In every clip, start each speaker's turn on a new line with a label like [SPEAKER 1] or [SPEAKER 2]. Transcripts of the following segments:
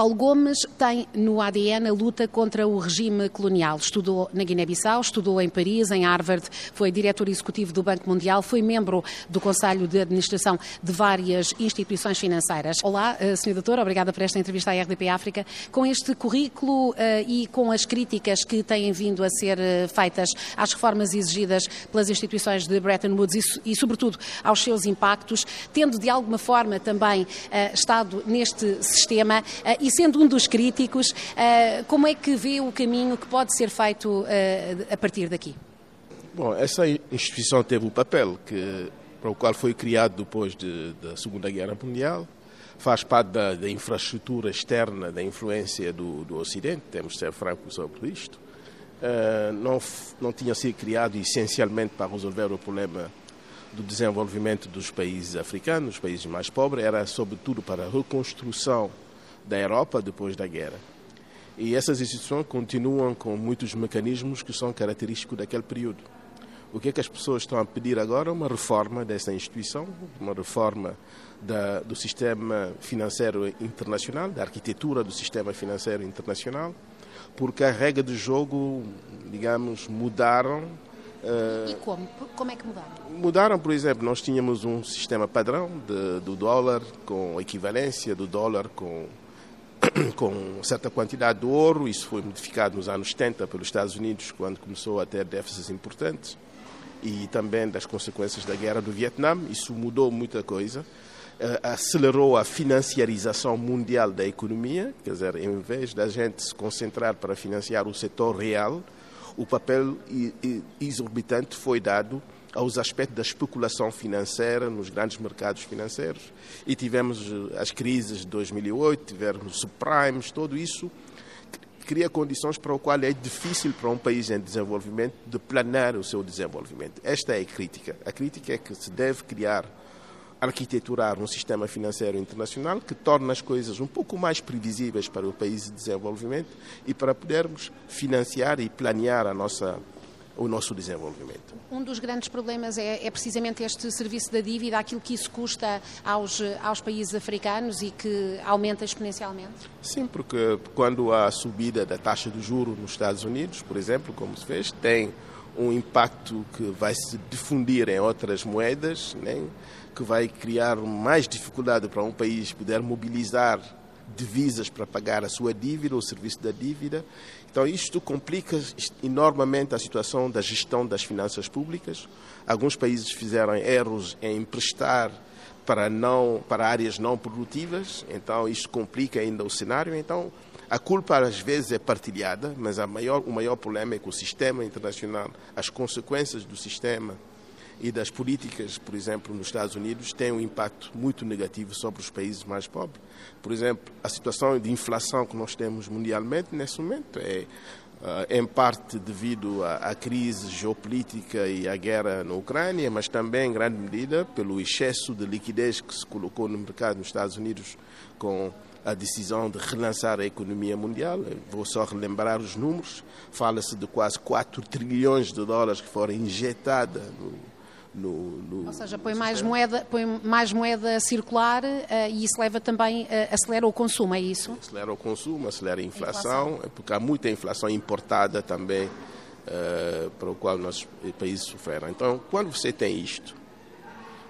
[SPEAKER 1] Paulo Gomes tem no ADN a luta contra o regime colonial. Estudou na Guiné-Bissau, estudou em Paris, em Harvard, foi diretor executivo do Banco Mundial, foi membro do Conselho de Administração de várias instituições financeiras. Olá, eh, Sr. Doutor, obrigada por esta entrevista à RDP África. Com este currículo uh, e com as críticas que têm vindo a ser uh, feitas às reformas exigidas pelas instituições de Bretton Woods e, sobretudo, aos seus impactos, tendo de alguma forma também estado neste sistema sendo um dos críticos, como é que vê o caminho que pode ser feito a partir daqui?
[SPEAKER 2] Bom, essa instituição teve o papel que, para o qual foi criado depois de, da Segunda Guerra Mundial, faz parte da, da, infraestrutura externa da influência do, do Ocidente, temos de ser francos sobre isto. Uh, não, não tinha sido criado essencialmente para resolver o problema do desenvolvimento dos países africanos, os países mais pobres, era sobretudo para a reconstrução da Europa depois da guerra. E essas instituições continuam com muitos mecanismos que são característicos daquele período. O que é que as pessoas estão a pedir agora? Uma reforma dessa instituição, uma reforma da, do sistema financeiro internacional, da arquitetura do sistema financeiro internacional, porque a regra do jogo, digamos, mudaram.
[SPEAKER 1] Uh, e como? Como é que mudaram?
[SPEAKER 2] Mudaram, por exemplo, nós tínhamos um sistema padrão de, do dólar com equivalência do dólar com com certa quantidade de ouro, isso foi modificado nos anos 70 pelos Estados Unidos, quando começou a ter déficits importantes, e também das consequências da guerra do Vietnã, isso mudou muita coisa, uh, acelerou a financiarização mundial da economia, quer dizer, em vez da gente se concentrar para financiar o setor real, o papel exorbitante foi dado aos aspectos da especulação financeira nos grandes mercados financeiros. E tivemos eh, as crises de 2008, tivemos os subprimes, tudo isso cria condições para o qual é difícil para um país em desenvolvimento de planear o seu desenvolvimento. Esta é a crítica. A crítica é que se deve criar arquiteturar um sistema financeiro internacional que torne as coisas um pouco mais previsíveis para o país de desenvolvimento e para podermos financiar e planear a nossa o nosso desenvolvimento.
[SPEAKER 1] Um dos grandes problemas é, é, precisamente este serviço da dívida, aquilo que isso custa aos, aos países africanos e que aumenta exponencialmente?
[SPEAKER 2] Sim, porque quando há subida da taxa de juro nos Estados Unidos, por exemplo, como se fez, tem um impacto que vai se difundir em outras moedas, né, que vai criar mais dificuldade para um país poder mobilizar divisas para pagar a sua dívida, o serviço da dívida. Então, isto complica enormemente a situação da gestão das finanças públicas. Alguns países fizeram erros em emprestar para, não, para áreas não produtivas, então isto complica ainda o cenário. Então, a culpa às vezes é partilhada, mas maior, o maior problema é que o sistema internacional, as consequências do sistema e das políticas, por exemplo, nos Estados Unidos, têm um impacto muito negativo sobre os países mais pobres. Por exemplo, a situação de inflação que nós temos mundialmente nesse momento é Uh, em parte devido à, à, crise geopolítica e à guerra na Ucrânia, mas também em grande medida pelo excesso de liquidez que se colocou no mercado nos Estados Unidos com a decisão de relançar a economia mundial. Vou só relembrar os números. Fala-se de quase 4 trilhões de dólares que foram injetados no, no, no,
[SPEAKER 1] Ou seja, põe mais, moeda, põe mais moeda a circular uh, e isso leva também, uh, acelera o consumo, é isso?
[SPEAKER 2] Acelera o consumo, acelera a inflação, a inflação. porque há muita inflação importada também, uh, para o qual nossos países sofreram. Então, quando você tem isto,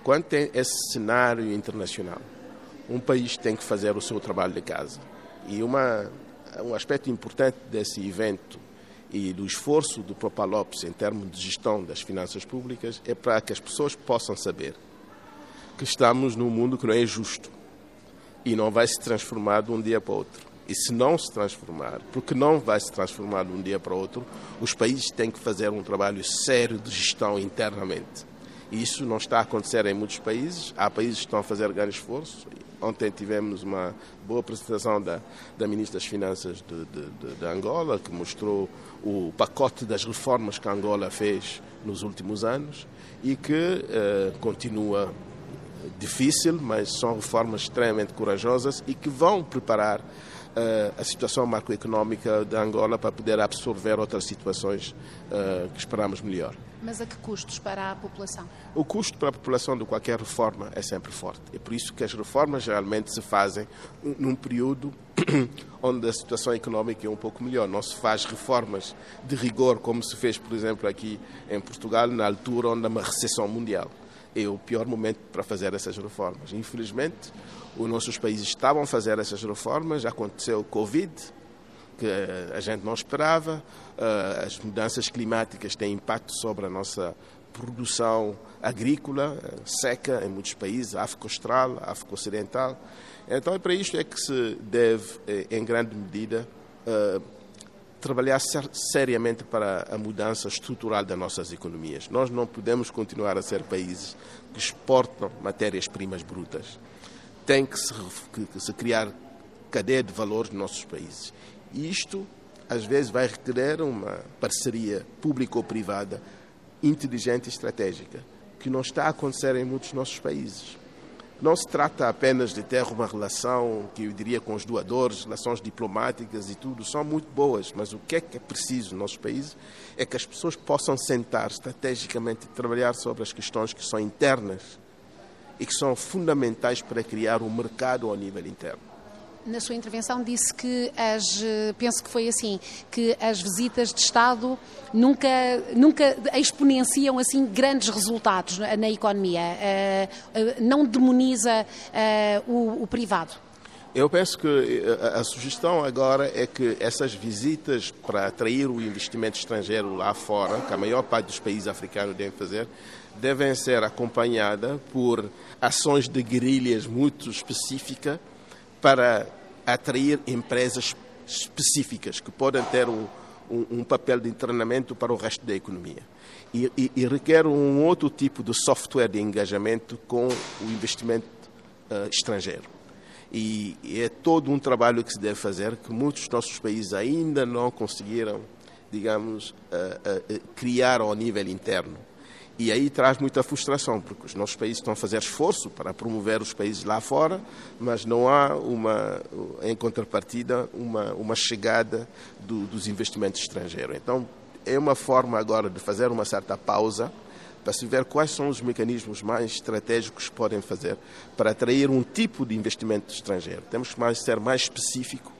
[SPEAKER 2] quando tem esse cenário internacional, um país tem que fazer o seu trabalho de casa. E uma, um aspecto importante desse evento e do esforço do Propa Lopes em termos de gestão das finanças públicas é para que as pessoas possam saber que estamos num mundo que não é justo e não vai se transformar de um dia para o outro. E se não se transformar, porque não vai se transformar de um dia para o outro, os países têm que fazer um trabalho sério de gestão internamente. E isso não está a acontecer em muitos países. Há países que estão a fazer grande esforço Ontem tivemos uma boa apresentação da, da Ministra das Finanças de, de, de, Angola, que mostrou o pacote das reformas que Angola fez nos últimos anos e que eh, continua difícil, mas são reformas extremamente corajosas e que vão preparar a situação macroeconómica de Angola para poder absorver outras situações que esperamos melhor.
[SPEAKER 1] Mas a que custos para a população?
[SPEAKER 2] O custo para a população de qualquer reforma é sempre forte. É por isso que as reformas geralmente se fazem num período onde a situação económica é um pouco melhor. Não se faz reformas de rigor como se fez, por exemplo, aqui em Portugal, na altura onde há uma recessão mundial. É o pior momento para fazer essas reformas. Infelizmente, os nossos países estavam a fazer essas reformas, aconteceu o Covid, que a gente não esperava. Eh, as mudanças climáticas têm impacto sobre a nossa produção agrícola, seca em muitos países, África Austral, África Ocidental. Então, é para isto é que se deve, eh, em grande medida, trabalhar seriamente para a mudança estrutural das nossas economias. Nós não podemos continuar a ser países que exportam matérias-primas brutas. Tem que se, que se criar cadeia de valores nos nossos países. Isto, às vezes, vai requerer uma parceria público-privada inteligente e estratégica, que não está a acontecer em muitos nossos países. Não se trata apenas de ter uma relação, que eu diria, com os doadores, relações diplomáticas e tudo, são muito boas, mas o que é que é preciso nos nossos países é que as pessoas possam sentar estrategicamente e trabalhar sobre as questões que são internas e que são fundamentais para criar um mercado ao nível interno
[SPEAKER 1] na sua intervenção disse que as, penso que foi assim, que as visitas de Estado nunca, nunca exponenciam assim grandes resultados na economia, eh, eh, não demoniza eh, o, o privado.
[SPEAKER 2] Eu penso que a sugestão agora é que essas visitas para atrair o investimento estrangeiro lá fora, que a maior parte dos países africanos devem fazer, devem ser acompanhadas por ações de guerrilhas muito específicas para atrair empresas específicas que podem ter um, um, um papel de treinamento para o resto da economia. E, e, e, requer um outro tipo de software de engajamento com o investimento uh, estrangeiro. E, e, é todo um trabalho que se deve fazer que muitos dos nossos países ainda não conseguiram, digamos, uh, uh, criar ao nível interno. E aí traz muita frustração, porque os nossos países estão a fazer esforço para promover os países lá fora, mas não há, uma, em contrapartida, uma, uma chegada do, dos investimentos estrangeiros. Então, é uma forma agora de fazer uma certa pausa para se ver quais são os mecanismos mais estratégicos que podem fazer para atrair um tipo de investimento estrangeiro. Temos que mais, ser mais específico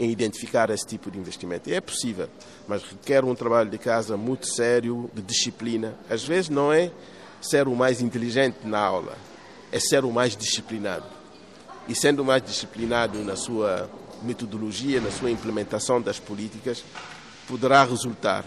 [SPEAKER 2] em identificar esse tipo de investimento. E é possível, mas requer um trabalho de casa muito sério, de disciplina. Às vezes não é ser o mais inteligente na aula, é ser o mais disciplinado. E sendo mais disciplinado na sua metodologia, na sua implementação das políticas, poderá resultar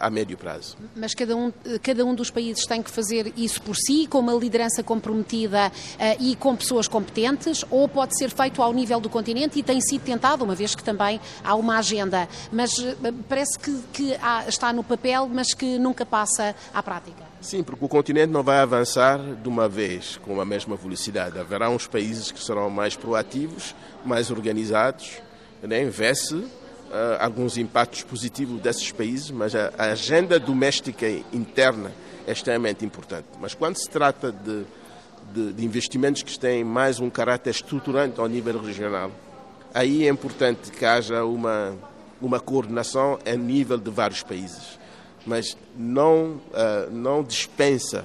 [SPEAKER 2] a médio prazo.
[SPEAKER 1] Mas cada um, cada um dos países tem que fazer isso por si, com uma liderança comprometida uh, e com pessoas competentes, ou pode ser feito ao nível do continente e tem sido tentado, uma vez que também há uma agenda, mas uh, parece que, que há, está no papel, mas que nunca passa à prática.
[SPEAKER 2] Sim, porque o continente não vai avançar de uma vez com a mesma velocidade. Haverá uns países que serão mais proativos, mais organizados, né? uh, alguns impactos positivos desses países, mas a, a, agenda doméstica interna é extremamente importante. Mas quando se trata de, de, de investimentos que têm mais um caráter estruturante ao nível regional, aí é importante que haja uma, uma coordenação a nível de vários países. Mas não, uh, não dispensa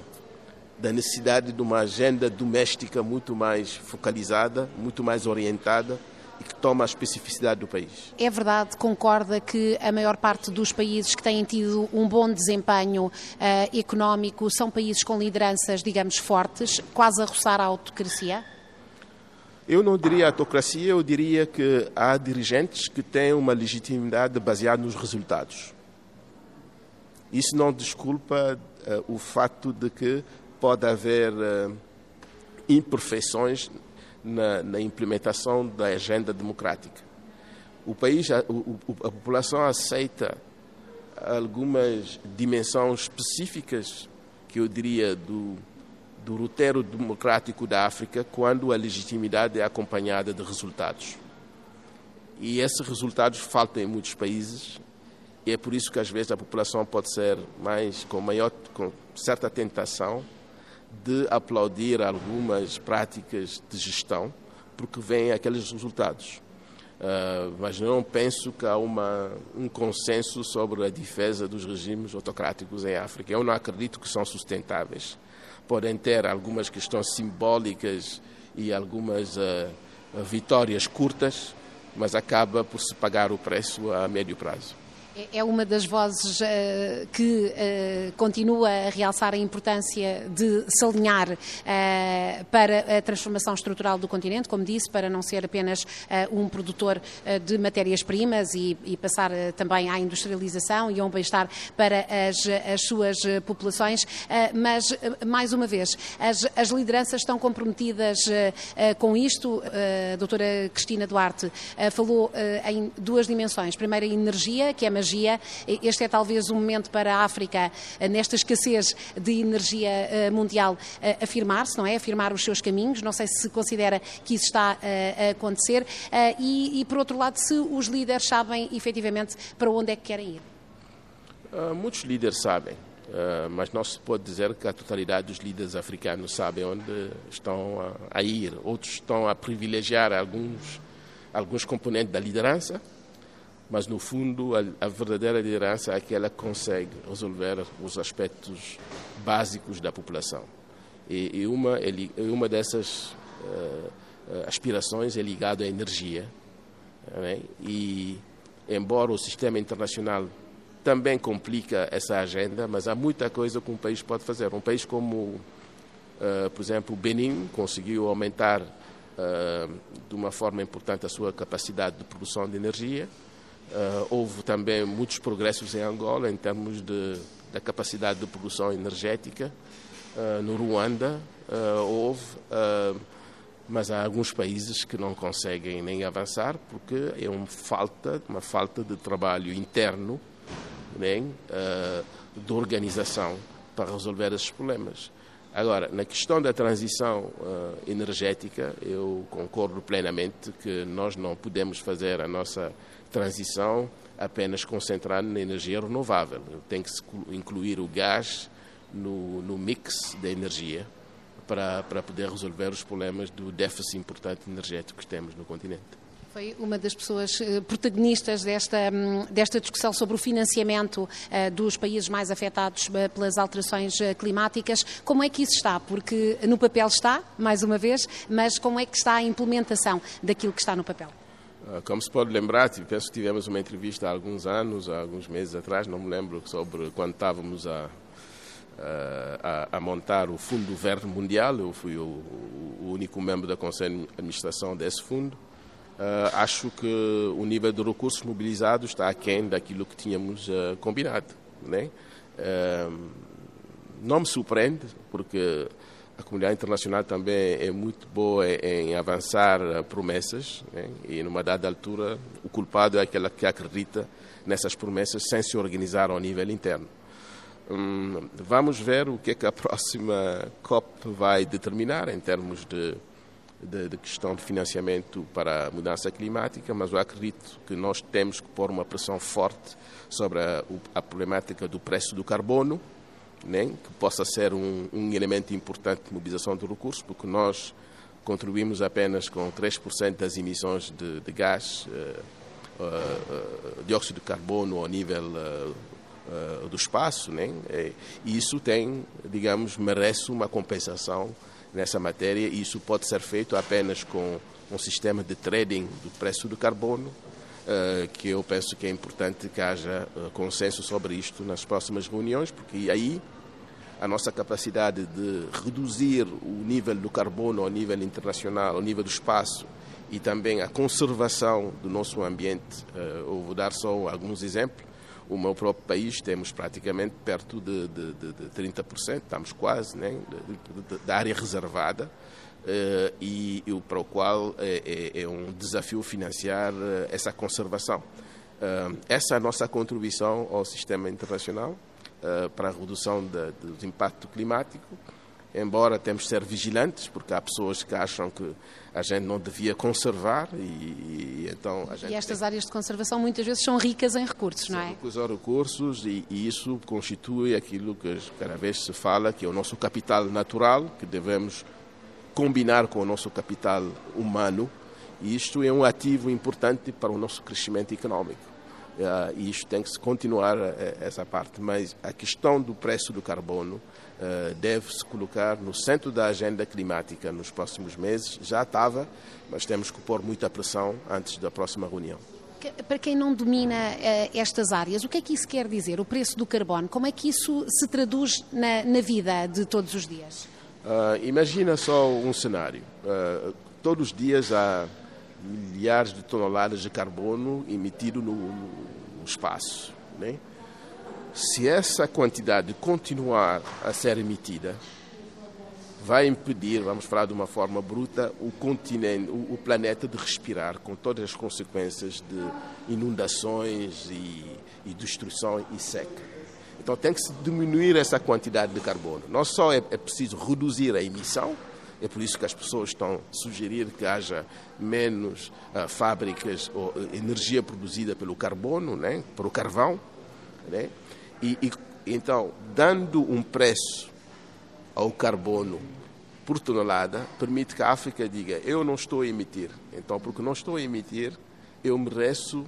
[SPEAKER 2] da necessidade de uma agenda doméstica muito mais focalizada, muito mais orientada e que toma a especificidade do país.
[SPEAKER 1] É verdade, concorda que a maior parte dos países que têm tido um bom desempenho uh, económico são países com lideranças, digamos, fortes, quase a roçar a autocracia?
[SPEAKER 2] Eu não diria autocracia, eu diria que há dirigentes que têm uma legitimidade baseada nos resultados. Isso não desculpa uh, o fato de que pode haver uh, imperfeições na, na implementação da agenda democrática. O país, a, a população aceita algumas dimensões específicas, que eu diria, do, do roteiro democrático da África, quando a legitimidade é acompanhada de resultados. E esses resultados faltam em muitos países, e é por isso que às vezes a população pode ser mais, com maior, com certa tentação, de aplaudir algumas práticas de gestão, porque vêm aqueles resultados. Uh, mas não penso que há uma, um consenso sobre a defesa dos regimes autocráticos em África. Eu não acredito que são sustentáveis. Podem ter algumas questões simbólicas e algumas uh, vitórias curtas, mas acaba por se pagar o preço a médio prazo.
[SPEAKER 1] É, é uma das vozes uh, que uh, continua a realçar a importância de se alinhar uh, para a transformação estrutural do continente, como disse, para não ser apenas um produtor de matérias-primas e, e, passar também à industrialização e ao bem-estar para as, as, suas populações. mas, mais uma vez, as, as lideranças estão comprometidas com isto. A doutora Cristina Duarte falou em duas dimensões. Primeiro, a energia, que é magia energia. Este é talvez um momento para a África, eh, nesta escassez de energia eh, mundial, eh, afirmar-se, não é? Afirmar os seus caminhos. Não sei se considera que isso está a acontecer. E, e, por outro lado, se os líderes sabem efetivamente para onde é que querem ir.
[SPEAKER 2] Uh, muitos líderes sabem. Uh, mas não se pode dizer que a totalidade dos líderes africanos sabem onde estão a, a ir. Outros estão a privilegiar alguns, alguns componentes da liderança, mas no fundo a, a, verdadeira liderança é que consegue resolver os aspectos básicos da população. E, e uma, uma dessas uh, aspirações é ligada à energia. Né? E, embora o sistema internacional também complica essa agenda, mas há muita coisa que um país pode fazer. Um país como, uh, por exemplo, o Benin conseguiu aumentar uh, de uma forma importante a sua capacidade de produção de energia, Uh, houve também muitos progressos em Angola em termos de, da capacidade de produção energética. Uh, no Ruanda uh, houve, mas há alguns países que não conseguem nem avançar porque é uma falta, uma falta de trabalho interno, nem de organização para resolver esses problemas. Agora, na questão da transição energética, eu concordo plenamente que nós não podemos fazer a nossa transição apenas concentrada na energia renovável. Tem que incluir o gás no, no mix da energia para, para poder resolver os problemas do déficit importante energético que temos no continente.
[SPEAKER 1] Foi uma das pessoas eh, protagonistas desta, hum, desta discussão sobre o financiamento uh, dos países mais afetados uh, pelas alterações climáticas. Como é que isso está? Porque no papel está, mais uma vez, mas como é que está a implementação daquilo que está no papel?
[SPEAKER 2] Ah, como se pode lembrar, penso que tivemos uma entrevista há alguns anos, há alguns meses atrás, não me lembro, sobre quando estávamos a, a, a montar o Fundo Verde Mundial. Eu fui o, o único membro da Conselho de Administração desse fundo. Uh, acho que o nível de recursos mobilizados está aquém daquilo que tínhamos uh, combinado. Né? Uh, não me surpreende, porque a comunidade internacional também é muito boa em avançar promessas né? e, numa dada altura, o culpado é aquele que acredita nessas promessas sem se organizar ao nível interno. Hum, vamos ver o que é que a próxima COP vai determinar em termos de, de, de, questão de financiamento para a mudança climática, mas eu acredito que nós temos que pôr uma pressão forte sobre a, a problemática do preço do carbono, né, que possa ser um, um, elemento importante de mobilização de recursos, porque nós contribuímos apenas com 3% das emissões de, de gás, uh, uh, dióxido de carbono ao nível do espaço, né, e isso tem, digamos, merece uma compensação nessa matéria, e isso pode ser feito apenas com um sistema de trading do preço do carbono, que eu penso que é importante que haja consenso sobre isto nas próximas reuniões, porque aí a nossa capacidade de reduzir o nível do carbono ao nível internacional, ao nível do espaço e também a conservação do nosso ambiente. Eu vou dar só alguns exemplos. O meu próprio país temos praticamente perto de, de, de, de 30%, estamos quase, né, da área reservada. Uh, e, e, para o qual é, é, é, um desafio financiar essa conservação. Essa é a nossa contribuição ao sistema internacional para a redução de, do impacto climático, embora temos de ser vigilantes, porque há pessoas que acham que a gente não devia conservar e, e então a gente
[SPEAKER 1] E estas tem... áreas de conservação muitas vezes são ricas em recursos,
[SPEAKER 2] são
[SPEAKER 1] não é?
[SPEAKER 2] Ricas em recursos e, e, isso constitui aquilo que cada vez se fala, que é o nosso capital natural, que devemos combinar com o nosso capital humano E isto é um ativo importante para o nosso crescimento económico. Uh, e isto tem que se continuar uh, essa parte. Mas a questão do preço do carbono uh, deve-se colocar no centro da agenda climática nos próximos meses. Já estava, mas temos que pôr muita pressão antes da próxima reunião.
[SPEAKER 1] Para quem não domina estas áreas, o que é que isso quer dizer? O preço do carbono, como é que isso se traduz na, na vida de todos os dias?
[SPEAKER 2] Imagina só um cenário. todos os dias há milhares de toneladas de carbono emitido no, no espaço. Né? Se essa quantidade continuar a ser emitida, vai impedir, vamos falar de uma forma bruta, o continente, o, o planeta de respirar, com todas as consequências de inundações e, e destruição e seca. Então tem que se diminuir essa quantidade de carbono. Não só é, é preciso reduzir a emissão, é por isso que as pessoas estão a sugerir que haja menos uh, fábricas ou uh, energia produzida pelo carbono, né, pelo carvão. Né? E, e, então, dando um preço ao carbono por tonelada, permite que a África diga: eu não estou a emitir. Então, porque não estou a emitir, eu mereço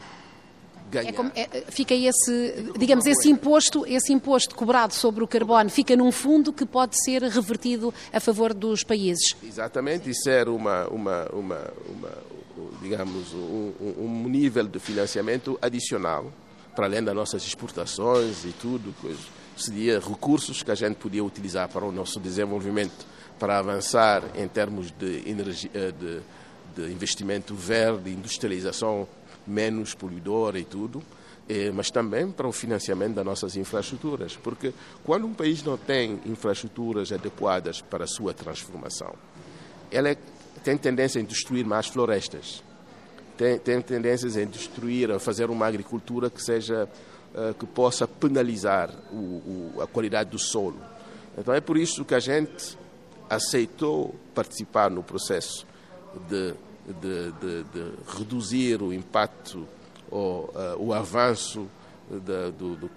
[SPEAKER 2] ganhar. É como,
[SPEAKER 1] é, fica esse, digamos, esse imposto, esse imposto cobrado sobre o carbono fica num fundo que pode ser revertido a favor dos países.
[SPEAKER 2] Exatamente, isso era uma, uma, uma, uma digamos, um, um nível de financiamento adicional para além das nossas exportações e tudo, seria recursos que a gente podia utilizar para o nosso desenvolvimento, para avançar em termos de, energia, de, de investimento verde, industrialização menos poluidora e tudo, eh, mas também para o financiamento das nossas infraestruturas, porque quando um país não tem infraestruturas adequadas para a sua transformação, ela é, tem tendência a destruir mais florestas, tem, tem tendências a destruir, a fazer uma agricultura que seja uh, que possa penalizar o, o, a qualidade do solo. Então é por isso que a gente aceitou participar no processo de de, de, de reduzir o impacto ou uh, o avanço da, do, do,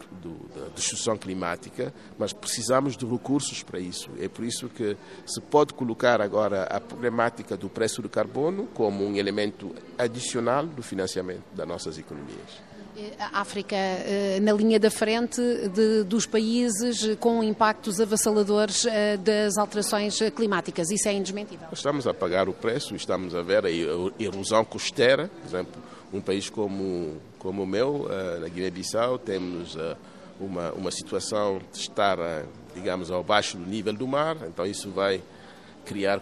[SPEAKER 2] da destruição climática, mas precisamos de recursos para isso. É por isso que se pode colocar agora a problemática do preço do carbono como um elemento adicional do financiamento das nossas economias.
[SPEAKER 1] A África eh, na linha da frente de, dos países com impactos avassaladores eh, das alterações climáticas. Isso é indesmentível.
[SPEAKER 2] Estamos a pagar o preço, estamos a ver a erosão costeira. Por exemplo, um país como, como o meu, eh, na Guiné-Bissau, temos uma, uma situação de estar, digamos, abaixo do nível do mar. Então isso vai criar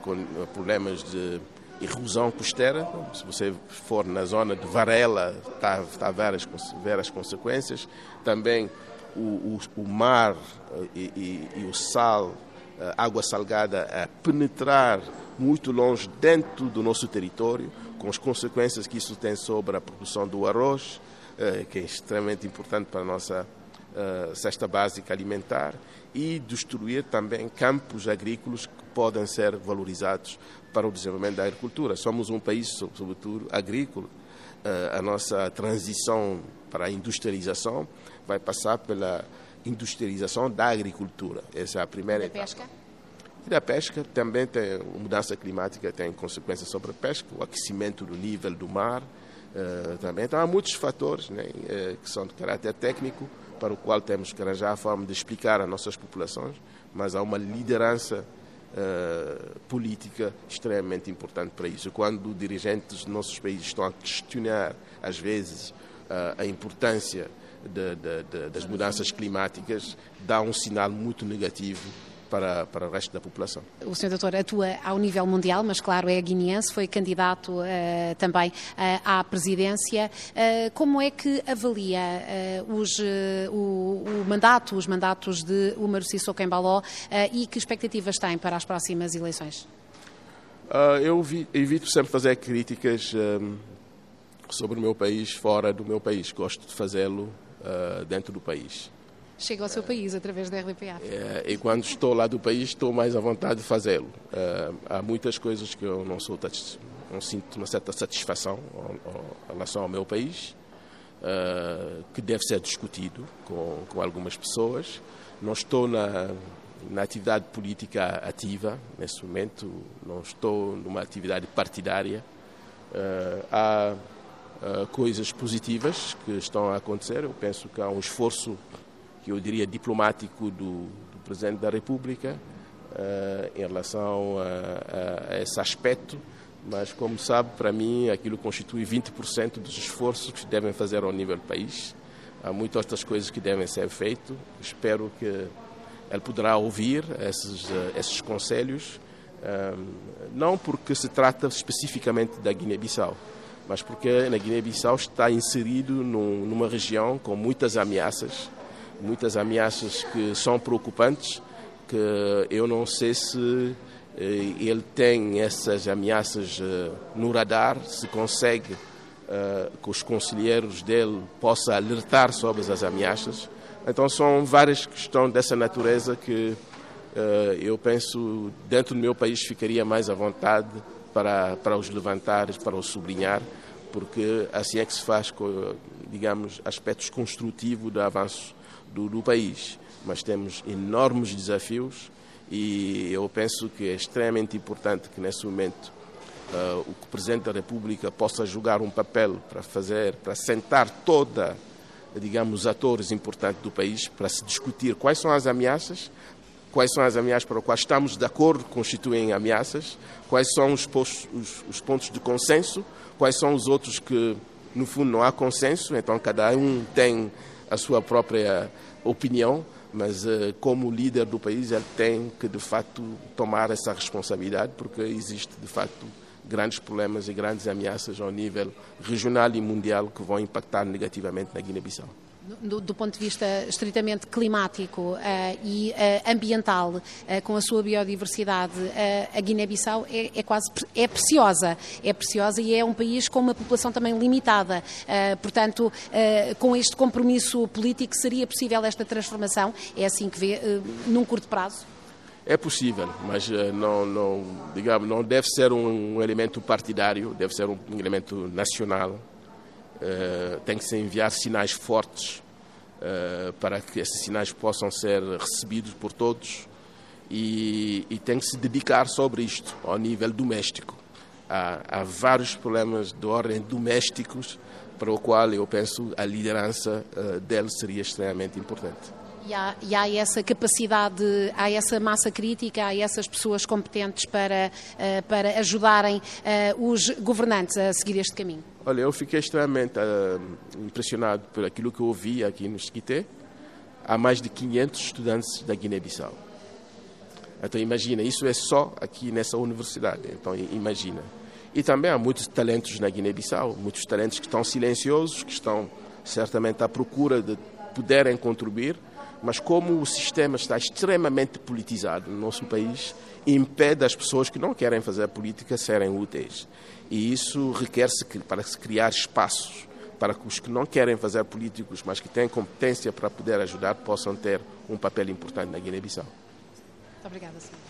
[SPEAKER 2] problemas de erosão costeira. Se você for na zona de Varela, está, está a ver as, ver as consequências. Também o, o, o mar eh, e, e, e, o sal, eh, água salgada, a penetrar muito longe dentro do nosso território, com as consequências que isso tem sobre a produção do arroz, eh, que é extremamente importante para a nossa cesta básica alimentar, e destruir também campos agrícolas que podem ser valorizados para o desenvolvimento da agricultura. Somos um país, sobretudo, agrícola. Eh, a nossa transição para a industrialização vai passar pela industrialização da agricultura. Essa é a primeira
[SPEAKER 1] e da etapa. Pesca?
[SPEAKER 2] E da pesca também tem a mudança climática tem consequências sobre a pesca, o aquecimento do nível do mar uh, também. Então há muitos fatores né, uh, que são de caráter técnico para o qual temos que arranjar a forma de explicar às nossas populações, mas há uma liderança uh, política extremamente importante para isso. Quando dirigentes dos nossos países estão a questionar, às vezes, uh, a importância de, de, de, das mudanças climáticas, dá um sinal muito negativo para, para o resto da população.
[SPEAKER 1] O Sr. Doutor atua ao nível mundial, mas claro, é guineense, foi candidato uh, também uh, à presidência. Uh, como é que avalia os, o, o, mandato, os mandatos de Umaru Sissoko Embaló e que expectativas tem para as próximas eleições?
[SPEAKER 2] eu vi, evito sempre fazer críticas um, sobre o meu país fora do meu país. Gosto de fazê-lo dentro do país
[SPEAKER 1] chega ao seu país através da RDPA.
[SPEAKER 2] É, e quando estou lá do país, estou mais à vontade de fazê-lo. É, há muitas coisas que eu não sou não sinto uma certa satisfação em relação ao meu país, é, que deve ser discutido com, com algumas pessoas. Não estou na, na atividade política ativa nesse momento, não estou numa atividade partidária. há coisas positivas que estão a acontecer. Eu penso que há um esforço, que eu diria, diplomático do, do Presidente da República em relação a, a, a esse aspecto mas como sabe, para mim aquilo constitui 20% dos esforços que devem fazer ao nível do país. Há muitas outras coisas que devem ser feitas. Espero que ele poderá ouvir esses, eh, esses conselhos, não porque se trata especificamente da Guiné-Bissau, mas porque na Guiné-Bissau está inserido num, numa região com muitas ameaças, muitas ameaças que são preocupantes, que eu não sei se eh, ele tem essas ameaças eh, no radar, se consegue eh, que os conselheiros dele possam alertar sobre as ameaças. Então são várias questões dessa natureza que eu penso dentro do meu país ficaria mais à vontade para, para os levantar, para os sublinhar, porque assim é que se faz, digamos, aspectos construtivos do avanço do, do país. Mas temos enormes desafios e eu penso que é extremamente importante que nesse momento uh, o Presidente da República possa jogar um papel para fazer, para sentar toda, digamos, os atores importantes do país para se discutir quais são as ameaças, quais são as ameaças para as quais estamos de acordo, constituem ameaças, quais são os, postos, os, os pontos de consenso, quais são os outros que, no fundo, não há consenso, então cada um tem a sua própria opinião mas uh, como líder do país ele tem que de facto tomar essa responsabilidade porque existe de facto grandes problemas e grandes ameaças ao nível regional e mundial que vão impactar negativamente na Guiné-Bissau.
[SPEAKER 1] Do, do, ponto de vista estritamente climático uh, e uh, ambiental, uh, com a sua biodiversidade, a Guiné-Bissau é, é, quase é preciosa, é preciosa e é um país com uma população também limitada. portanto, com este compromisso político, seria possível esta transformação? É assim que vê, num curto prazo?
[SPEAKER 2] É possível, mas não, não, digamos, não deve ser um, elemento partidário, deve ser um, elemento nacional tem que se enviar sinais fortes uh, para que esses sinais possam ser recebidos por todos e, e, tem que se dedicar sobre isto ao nível doméstico. Há, há vários problemas de ordem domésticos para o qual eu penso a liderança uh, dele seria extremamente importante.
[SPEAKER 1] E há, e há, essa capacidade, há essa massa crítica, há essas pessoas competentes para, uh, para ajudarem uh, os governantes a seguir este caminho?
[SPEAKER 2] Olha, eu fiquei extremamente uh, impressionado por aquilo que eu ouvi aqui no Esquité. Há mais de 500 estudantes da Guiné-Bissau. Então imagina, isso é só aqui nessa universidade. Então imagina. E também há muitos talentos na Guiné-Bissau, muitos talentos que estão silenciosos, que estão certamente à procura de poderem contribuir mas como o sistema está extremamente politizado no nosso país, impede as pessoas que não querem fazer política serem úteis. E isso requer-se para se criar espaços para que os que não querem fazer políticos, mas que têm competência para poder ajudar, possam ter um papel importante na Guiné-Bissau.
[SPEAKER 1] Muito obrigada, senhor.